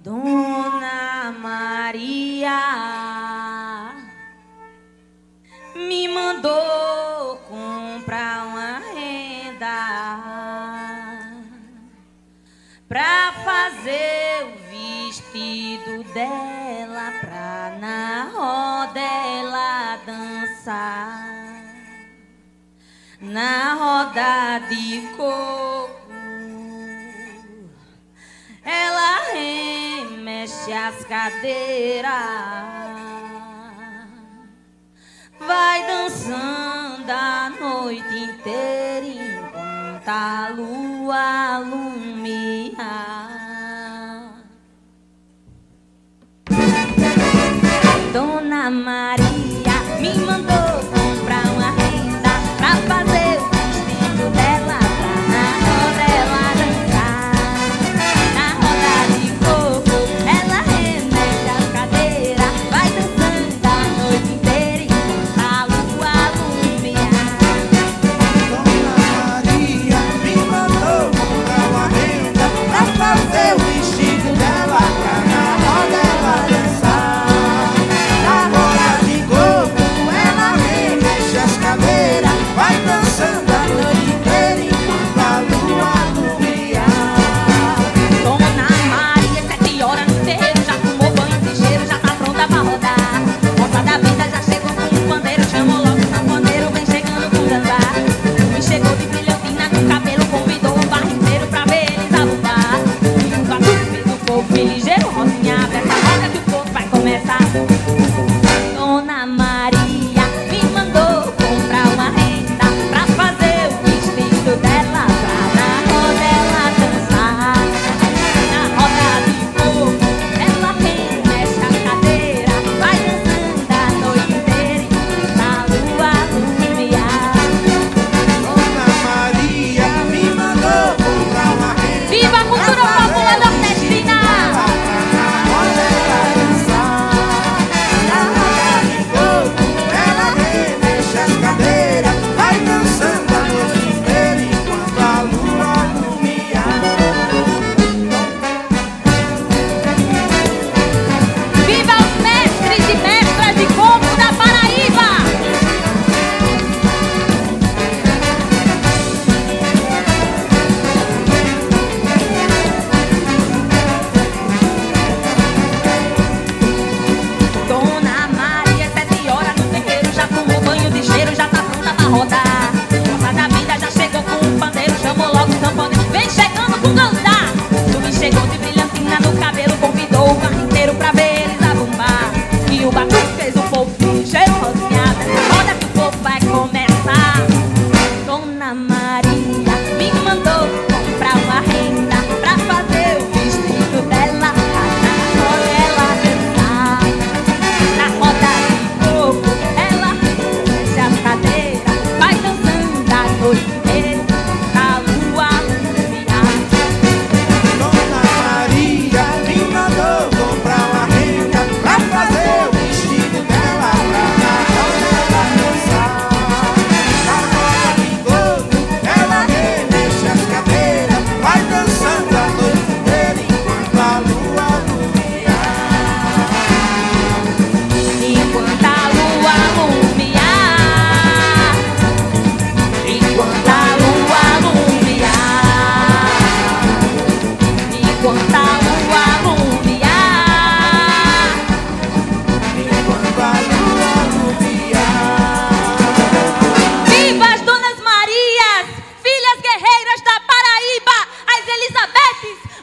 Dona Maria me mandou comprar uma renda pra fazer o vestido dela pra na roda ela dançar na roda de cor. as cadeiras, vai dançando a noite inteira enquanto a lua alumia. Dona Maria.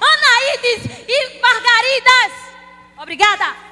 Anaídes e Margaridas. Obrigada.